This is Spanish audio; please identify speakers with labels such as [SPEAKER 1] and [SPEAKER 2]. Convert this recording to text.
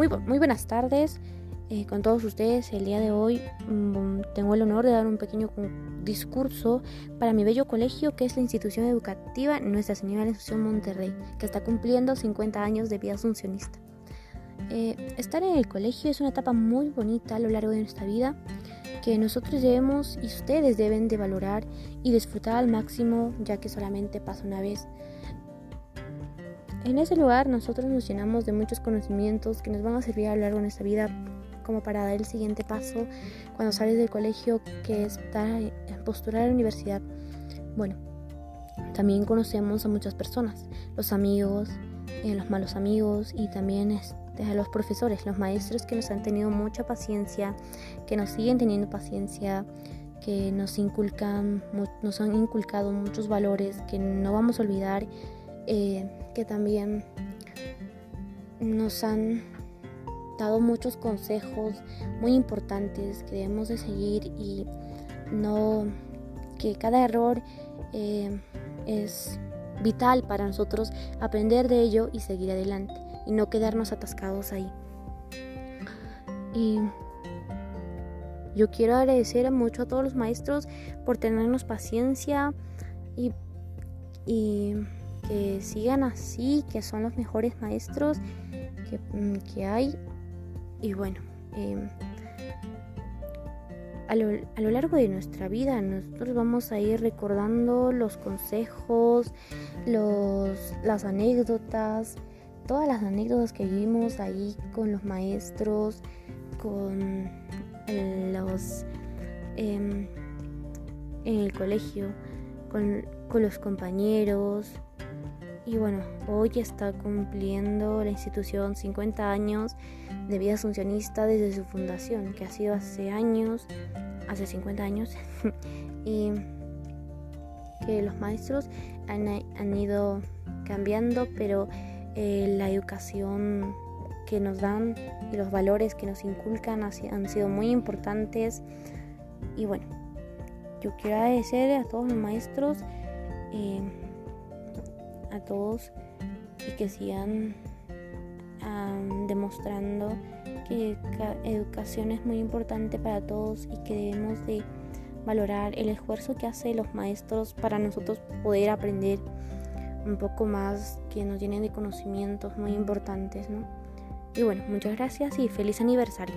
[SPEAKER 1] Muy, muy buenas tardes eh, con todos ustedes. El día de hoy mm, tengo el honor de dar un pequeño discurso para mi bello colegio, que es la institución educativa Nuestra Señora de Asunción Monterrey, que está cumpliendo 50 años de vida asuncionista. Eh, estar en el colegio es una etapa muy bonita a lo largo de nuestra vida que nosotros debemos y ustedes deben de valorar y disfrutar al máximo ya que solamente pasa una vez. En ese lugar nosotros nos llenamos de muchos conocimientos que nos van a servir a lo largo de nuestra vida como para dar el siguiente paso cuando sales del colegio que es postular a la universidad. Bueno, también conocemos a muchas personas, los amigos, eh, los malos amigos y también este, los profesores, los maestros que nos han tenido mucha paciencia, que nos siguen teniendo paciencia, que nos inculcan, nos han inculcado muchos valores que no vamos a olvidar eh, que también nos han dado muchos consejos muy importantes que debemos de seguir y no que cada error eh, es vital para nosotros aprender de ello y seguir adelante y no quedarnos atascados ahí. Y yo quiero agradecer mucho a todos los maestros por tenernos paciencia y, y que sigan así, que son los mejores maestros que, mm, hay. Y bueno, em, a, lo, a, lo, largo de nuestra vida nosotros vamos a ir recordando los consejos, los, las anécdotas, todas las anécdotas que vivimos ahí con los maestros, con los em, en el colegio, con, con los compañeros, y bueno, hoy está cumpliendo la institución 50 años de vida asuncionista desde su fundación, que ha sido hace años, hace 50 años, y que los maestros han, ido cambiando, pero eh, la educación que nos dan y los valores que nos inculcan han sido muy importantes. Y bueno, yo quiero agradecer a todos los maestros. Eh, a todos y que sigan demostrando que educación es muy importante para todos y que debemos de valorar el esfuerzo que hacen los maestros para nosotros poder aprender un poco más, que nos llenen de conocimientos muy importantes, ¿no? Y bueno, muchas gracias y feliz aniversario.